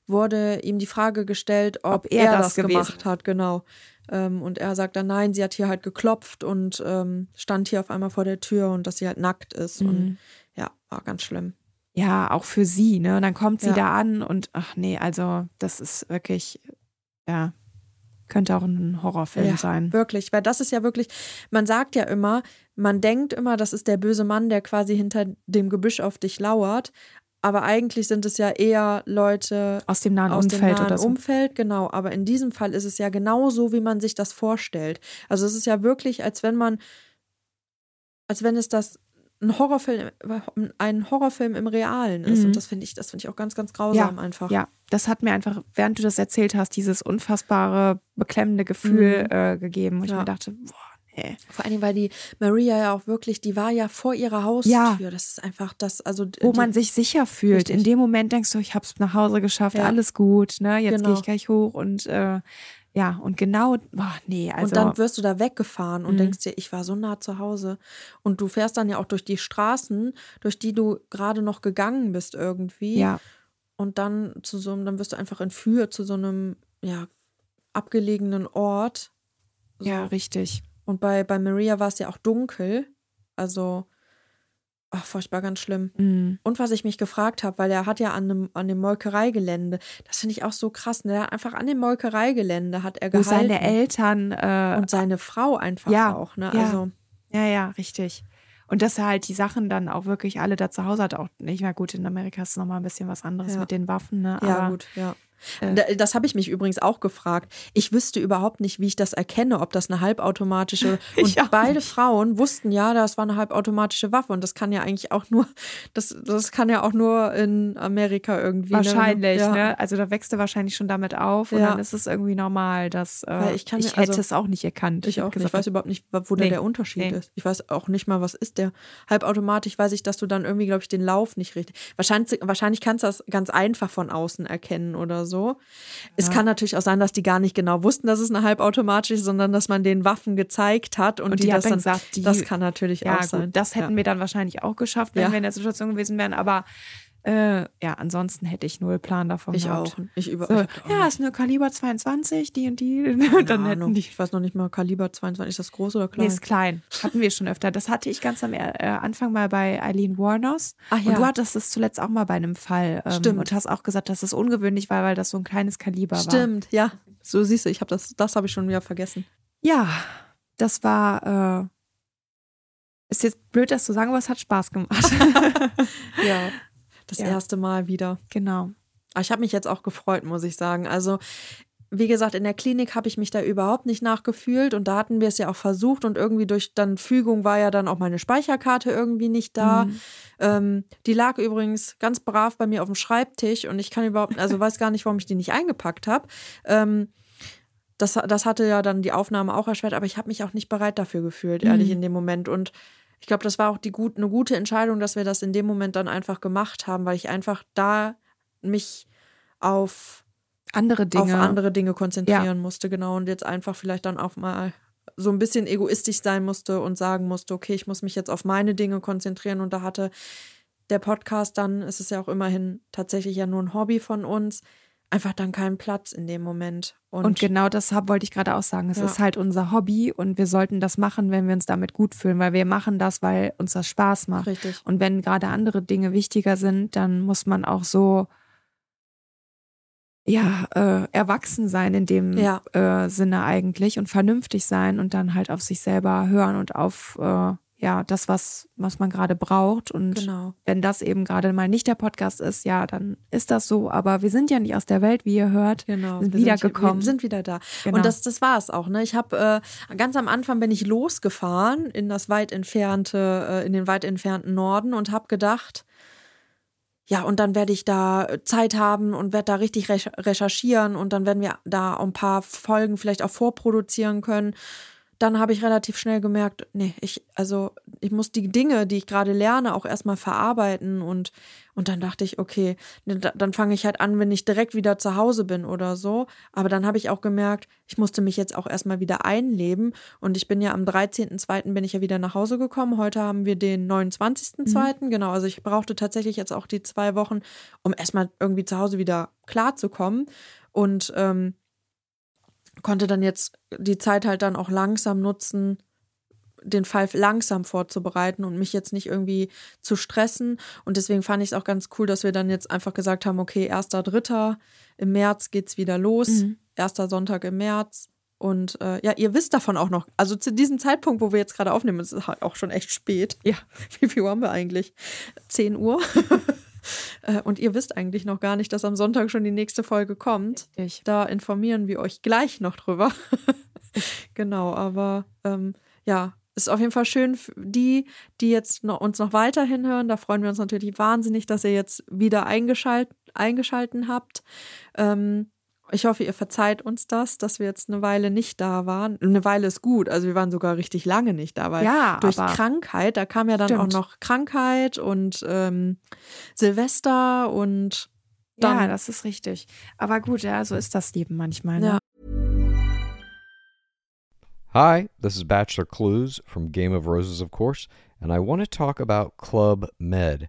wurde ihm die Frage gestellt, ob, Ob er er, das das, gemacht hat, genau. Ähm, und er sagt dann, nein, sie hat hier halt geklopft und ähm, stand hier auf einmal vor der Tür und dass sie halt nackt ist. Und Mhm. ja, war ganz schlimm. ja, auch für sie, ne? Und dann kommt sie Ja. da an und ach nee, also das ist wirklich, ja, könnte auch ein Horrorfilm Ja, sein. Wirklich, weil das ist ja wirklich, man sagt ja immer, man denkt immer, das ist der böse Mann, der quasi hinter dem Gebüsch auf dich lauert. Aber eigentlich sind es ja eher Leute Aus dem nahen aus Umfeld dem nahen oder so. Umfeld, genau. Aber in diesem Fall ist es ja genau so, wie man sich das vorstellt. Also es ist ja wirklich, als wenn man, als wenn es das ein Horrorfilm, ein Horrorfilm im Realen ist. Mhm. Und das finde ich, das finde ich auch ganz, ganz grausam einfach. Ja, das hat mir einfach, während du das erzählt hast, dieses unfassbare, beklemmende Gefühl Mhm. äh, gegeben, wo ich Ja. mir dachte, boah, Nee. Vor allen Dingen, weil die Maria ja auch wirklich, die war ja vor ihrer Haustür. Ja. Das ist einfach das, also Wo die, man sich sicher fühlt. Richtig. In dem Moment denkst du, ich hab's nach Hause geschafft, Ja. alles gut, ne? Jetzt Genau. gehe ich gleich hoch und äh, ja, und genau, boah, nee, also und dann wirst du da weggefahren und Mhm. denkst dir, ich war so nah zu Hause. Und du fährst dann ja auch durch die Straßen, durch die du gerade noch gegangen bist irgendwie. ja, Und dann zu so einem, dann wirst du einfach entführt zu so einem, ja, abgelegenen Ort. So. ja, richtig. Und bei, bei Maria war es ja auch dunkel. Also, ach, furchtbar, ganz schlimm. Mhm. Und was ich mich gefragt habe, weil er hat ja an dem, an dem Molkereigelände, das finde ich auch so krass, ne? Einfach an dem Molkereigelände hat er Wo gehalten. seine Eltern äh, und seine Frau einfach Ja, auch, ne? ja. Also, Ja, ja, richtig. Und dass er halt die Sachen dann auch wirklich alle da zu Hause hat, auch nicht mehr gut. In Amerika ist es nochmal ein bisschen was anderes Ja. mit den Waffen, ne? ja, Aber, gut, ja. Äh, Da- Das habe ich mich übrigens auch gefragt. Ich wüsste überhaupt nicht, wie ich das erkenne, ob das eine halbautomatische. Ich Und beide nicht. Frauen wussten ja, das war eine halbautomatische Waffe. Und das kann ja eigentlich auch nur, das, das kann ja auch nur in Amerika irgendwie. Wahrscheinlich, ne? Ja. ne? Also da wächst du wahrscheinlich schon damit auf und Ja. dann ist es irgendwie normal, dass äh, ich kann ich hätte also- es auch nicht erkannt. Ich hab auch nicht. Ich weiß überhaupt nicht, wo Nee. der Unterschied Nee. ist. Ich weiß auch nicht mal, was ist der. Halbautomatisch weiß ich, dass du dann irgendwie, glaube ich, den Lauf nicht richtig. Wahrscheinlich, wahrscheinlich kannst du das ganz einfach von außen erkennen oder so. Es Ja. kann natürlich auch sein, dass die gar nicht genau wussten, dass es eine halbautomatische ist, sondern dass man den Waffen gezeigt hat und, Und die, die das dann gesagt, die- das kann natürlich ja, auch gut, sein. das hätten ja. wir dann wahrscheinlich auch geschafft, wenn wir in der Situation gewesen wären, aber äh, ja, ansonsten hätte ich null Plan davon Ich gehabt. auch. Ich über. So, ich auch ja, nicht. ist eine Kaliber 22, die und die. Keine dann hätten Ahnung. die. Ich weiß noch nicht mal, Kaliber 22, ist das groß oder Nee, klein? ist klein. Hatten wir schon öfter. Das hatte ich ganz am äh, Anfang mal bei Eileen Warners. Ach ja. Und du hattest es zuletzt auch mal bei einem Fall. Ähm, Stimmt. Und hast auch gesagt, dass es ungewöhnlich war, weil das so ein kleines Kaliber war. Stimmt, ja. So siehst du, ich habe das, das habe ich schon wieder vergessen. Ja, das war. Äh, ist jetzt blöd, das zu sagen, aber es hat Spaß gemacht. Ja. Das Ja. erste Mal wieder. genau. Aber Ich habe mich jetzt auch gefreut, muss ich sagen. Also, wie gesagt, in der Klinik habe ich mich da überhaupt nicht nachgefühlt und da hatten wir es ja auch versucht und irgendwie durch dann Fügung war ja dann auch meine Speicherkarte irgendwie nicht da. Mhm. Ähm, die lag übrigens ganz brav bei mir auf dem Schreibtisch und ich kann überhaupt, also weiß gar nicht, warum ich die nicht eingepackt habe. Ähm, das, das hatte ja dann die Aufnahme auch erschwert, aber ich habe mich auch nicht bereit dafür gefühlt, ehrlich, Mhm. in dem Moment. Und ich glaube, das war auch die gut, eine gute Entscheidung, dass wir das in dem Moment dann einfach gemacht haben, weil ich einfach da mich auf, Andere Dinge. auf andere Dinge konzentrieren musste, genau. Und jetzt einfach vielleicht dann auch mal so ein bisschen egoistisch sein musste und sagen musste, okay, ich muss mich jetzt auf meine Dinge konzentrieren. Und da hatte der Podcast dann, es ist ja auch immerhin tatsächlich ja nur ein Hobby von uns, einfach dann keinen Platz in dem Moment. Und, Und genau das wollte ich gerade auch sagen. Es Ja. ist halt unser Hobby und wir sollten das machen, wenn wir uns damit gut fühlen, weil wir machen das, weil uns das Spaß macht. richtig. Und wenn gerade andere Dinge wichtiger sind, dann muss man auch so ja äh, erwachsen sein in dem Ja. äh, Sinne eigentlich und vernünftig sein und dann halt auf sich selber hören und auf äh, ja das was was man gerade braucht und Genau. wenn das eben gerade mal nicht der Podcast ist, ja dann ist das so. Aber wir sind ja nicht aus der Welt, wie ihr hört. Genau, sind wiedergekommen. wir sind wieder da. Genau. Und das, das war es auch. Ne? Ich habe äh, ganz am Anfang bin ich losgefahren in das weit entfernte, äh, in den weit entfernten Norden und habe gedacht, ja, und dann werde ich da Zeit haben und werde da richtig recher- recherchieren und dann werden wir da ein paar Folgen vielleicht auch vorproduzieren können. Dann habe ich relativ schnell gemerkt, nee, ich, also ich muss die Dinge, die ich gerade lerne, auch erstmal verarbeiten und, und dann dachte ich, okay, da- dann fange ich halt an, wenn ich direkt wieder zu Hause bin oder so. Aber dann habe ich auch gemerkt, ich musste mich jetzt auch erstmal wieder einleben und ich bin ja am 13.02. bin ich ja wieder nach Hause gekommen. Heute haben wir den 29.02. Genau, also ich brauchte tatsächlich jetzt auch die zwei Wochen, um erstmal irgendwie zu Hause wieder klarzukommen und ähm, konnte dann jetzt die Zeit halt dann auch langsam nutzen, den Fall langsam vorzubereiten und mich jetzt nicht irgendwie zu stressen. Und deswegen fand ich es auch ganz cool, dass wir dann jetzt einfach gesagt haben, okay, erster, dritter, im März geht's wieder los, Mhm. erster Sonntag im März. Und äh, ja, ihr wisst davon auch noch. Also zu diesem Zeitpunkt, wo wir jetzt gerade aufnehmen, es ist halt auch schon echt spät. Ja. Wie viel Uhr haben wir eigentlich? 10 Uhr. Äh, Und ihr wisst eigentlich noch gar nicht, dass am Sonntag schon die nächste Folge kommt. Richtig. Da informieren wir euch gleich noch drüber. genau, aber ähm, ja, ist auf jeden Fall schön die, die jetzt noch, uns noch weiterhin hören. Da freuen wir uns natürlich wahnsinnig, dass ihr jetzt wieder eingeschalt, eingeschalten habt. Ähm, Ich hoffe, ihr verzeiht uns das, dass wir jetzt eine Weile nicht da waren. Eine Weile ist gut, also wir waren sogar richtig lange nicht da, weil Ja, durch Krankheit, da kam ja dann Stimmt. auch noch Krankheit und ähm, Silvester und dann. ja, das ist richtig. Aber gut, ja, so ist das Leben manchmal. Ne? Ja. Hi, this is Bachelor Clues from Game of Roses, of course, and I want to talk about Club Med.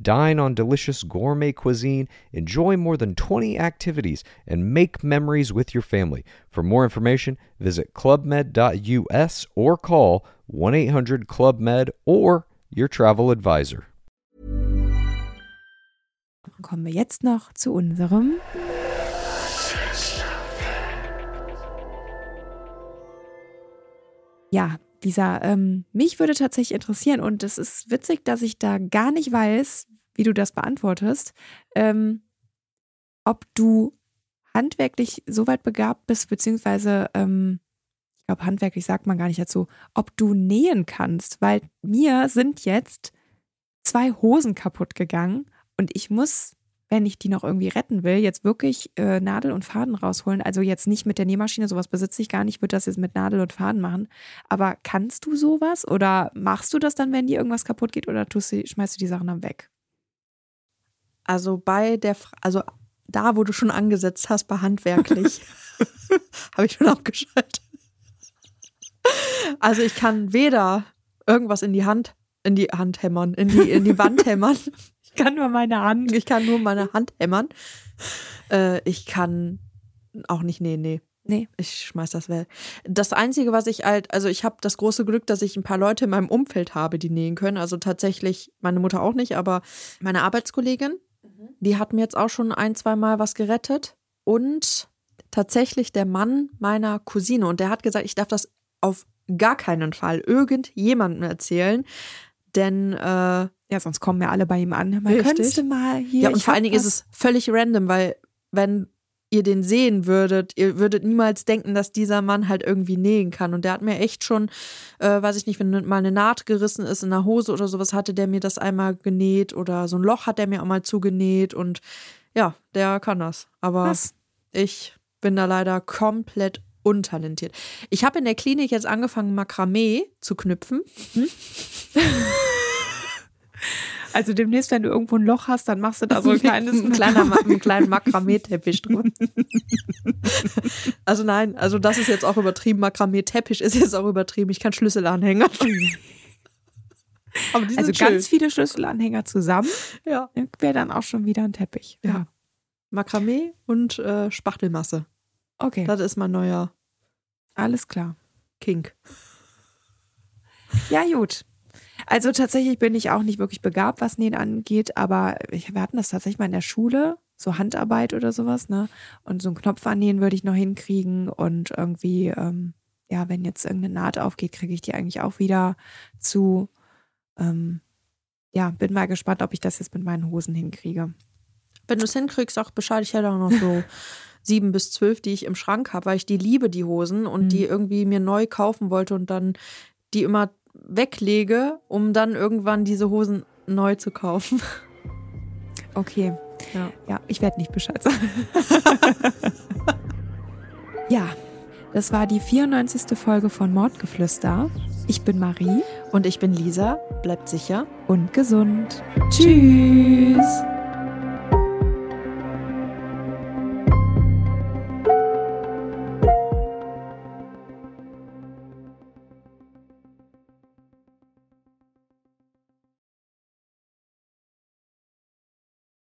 Dine on delicious gourmet cuisine, enjoy more than 20 activities, and make memories with your family. For more information, visit clubmed.us or call 1 800 Club Med or your travel advisor. Kommen wir jetzt noch zu unserem. Ja, Lisa, ähm, mich würde tatsächlich interessieren und es ist witzig, dass ich da gar nicht weiß, wie du das beantwortest, ähm, ob du handwerklich so weit begabt bist, beziehungsweise, ähm, ich glaube, handwerklich sagt man gar nicht dazu, ob du nähen kannst, weil mir sind jetzt zwei Hosen kaputt gegangen und ich muss, wenn ich die noch irgendwie retten will, jetzt wirklich äh, Nadel und Faden rausholen. Also jetzt nicht mit der Nähmaschine, sowas besitze ich gar nicht, würde das jetzt mit Nadel und Faden machen. Aber kannst du sowas oder machst du das dann, wenn dir irgendwas kaputt geht oder tust du, schmeißt du die Sachen dann weg? Also bei der, also da, wo du schon angesetzt hast, bei handwerklich, habe ich schon abgeschaltet. Also ich kann weder irgendwas in die Hand, in die Hand hämmern, in die, in die Wand hämmern. Ich kann nur meine Hand. Ich kann nur meine Hand hämmern. Äh, ich kann auch nicht, nee, nee. Nee. Ich schmeiß das weg. Das Einzige, was ich halt, also ich habe das große Glück, dass ich ein paar Leute in meinem Umfeld habe, die nähen können. Also tatsächlich, meine Mutter auch nicht, aber meine Arbeitskollegin, die hat mir jetzt auch schon ein, zwei Mal was gerettet. Und tatsächlich der Mann meiner Cousine. Und der hat gesagt, ich darf das auf gar keinen Fall irgendjemandem erzählen. Denn äh, Ja, sonst kommen wir alle bei ihm an. Man könntest du mal hier. ja, und vor allen Dingen ist es völlig random, weil wenn ihr den sehen würdet, ihr würdet niemals denken, dass dieser Mann halt irgendwie nähen kann. Und der hat mir echt schon, äh, weiß ich nicht, wenn mal eine Naht gerissen ist in der Hose oder sowas, hatte der mir das einmal genäht oder so ein Loch hat der mir auch mal zugenäht und ja, der kann das. Aber Was? ich bin da leider komplett untalentiert. Ich habe in der Klinik jetzt angefangen, Makramee zu knüpfen. Also demnächst, wenn du irgendwo ein Loch hast, dann machst du da so ein kleines. ein kleiner, einen kleinen Makramee-Teppich drüber. Also nein, also das ist jetzt auch übertrieben. Makramee-Teppich ist jetzt auch übertrieben. Ich kann Schlüsselanhänger. Aber die Also ganz viele Schlüsselanhänger zusammen ja. wäre dann auch schon wieder ein Teppich. Ja. Makramee und äh, Spachtelmasse. Okay, Das ist mein neuer alles klar. Kink. Ja, gut. Also tatsächlich bin ich auch nicht wirklich begabt, was Nähen angeht, aber wir hatten das tatsächlich mal in der Schule, so Handarbeit oder sowas, ne? Und so einen Knopf annähen würde ich noch hinkriegen und irgendwie, ähm, ja, wenn jetzt irgendeine Naht aufgeht, kriege ich die eigentlich auch wieder zu. Ähm, ja, bin mal gespannt, ob ich das jetzt mit meinen Hosen hinkriege. Wenn du es hinkriegst, auch Bescheid. Ich hätte auch noch so sieben bis zwölf, die ich im Schrank habe, weil ich die liebe, die Hosen, und Mhm. die irgendwie mir neu kaufen wollte und dann die immer weglege, um dann irgendwann diese Hosen neu zu kaufen. Okay. Ja. Ja, ich werde nicht Bescheid sagen. ja, das war die 94. Folge von Mordgeflüster. Ich bin Marie Und ich bin Lisa. Bleibt sicher. und gesund. Tschüss.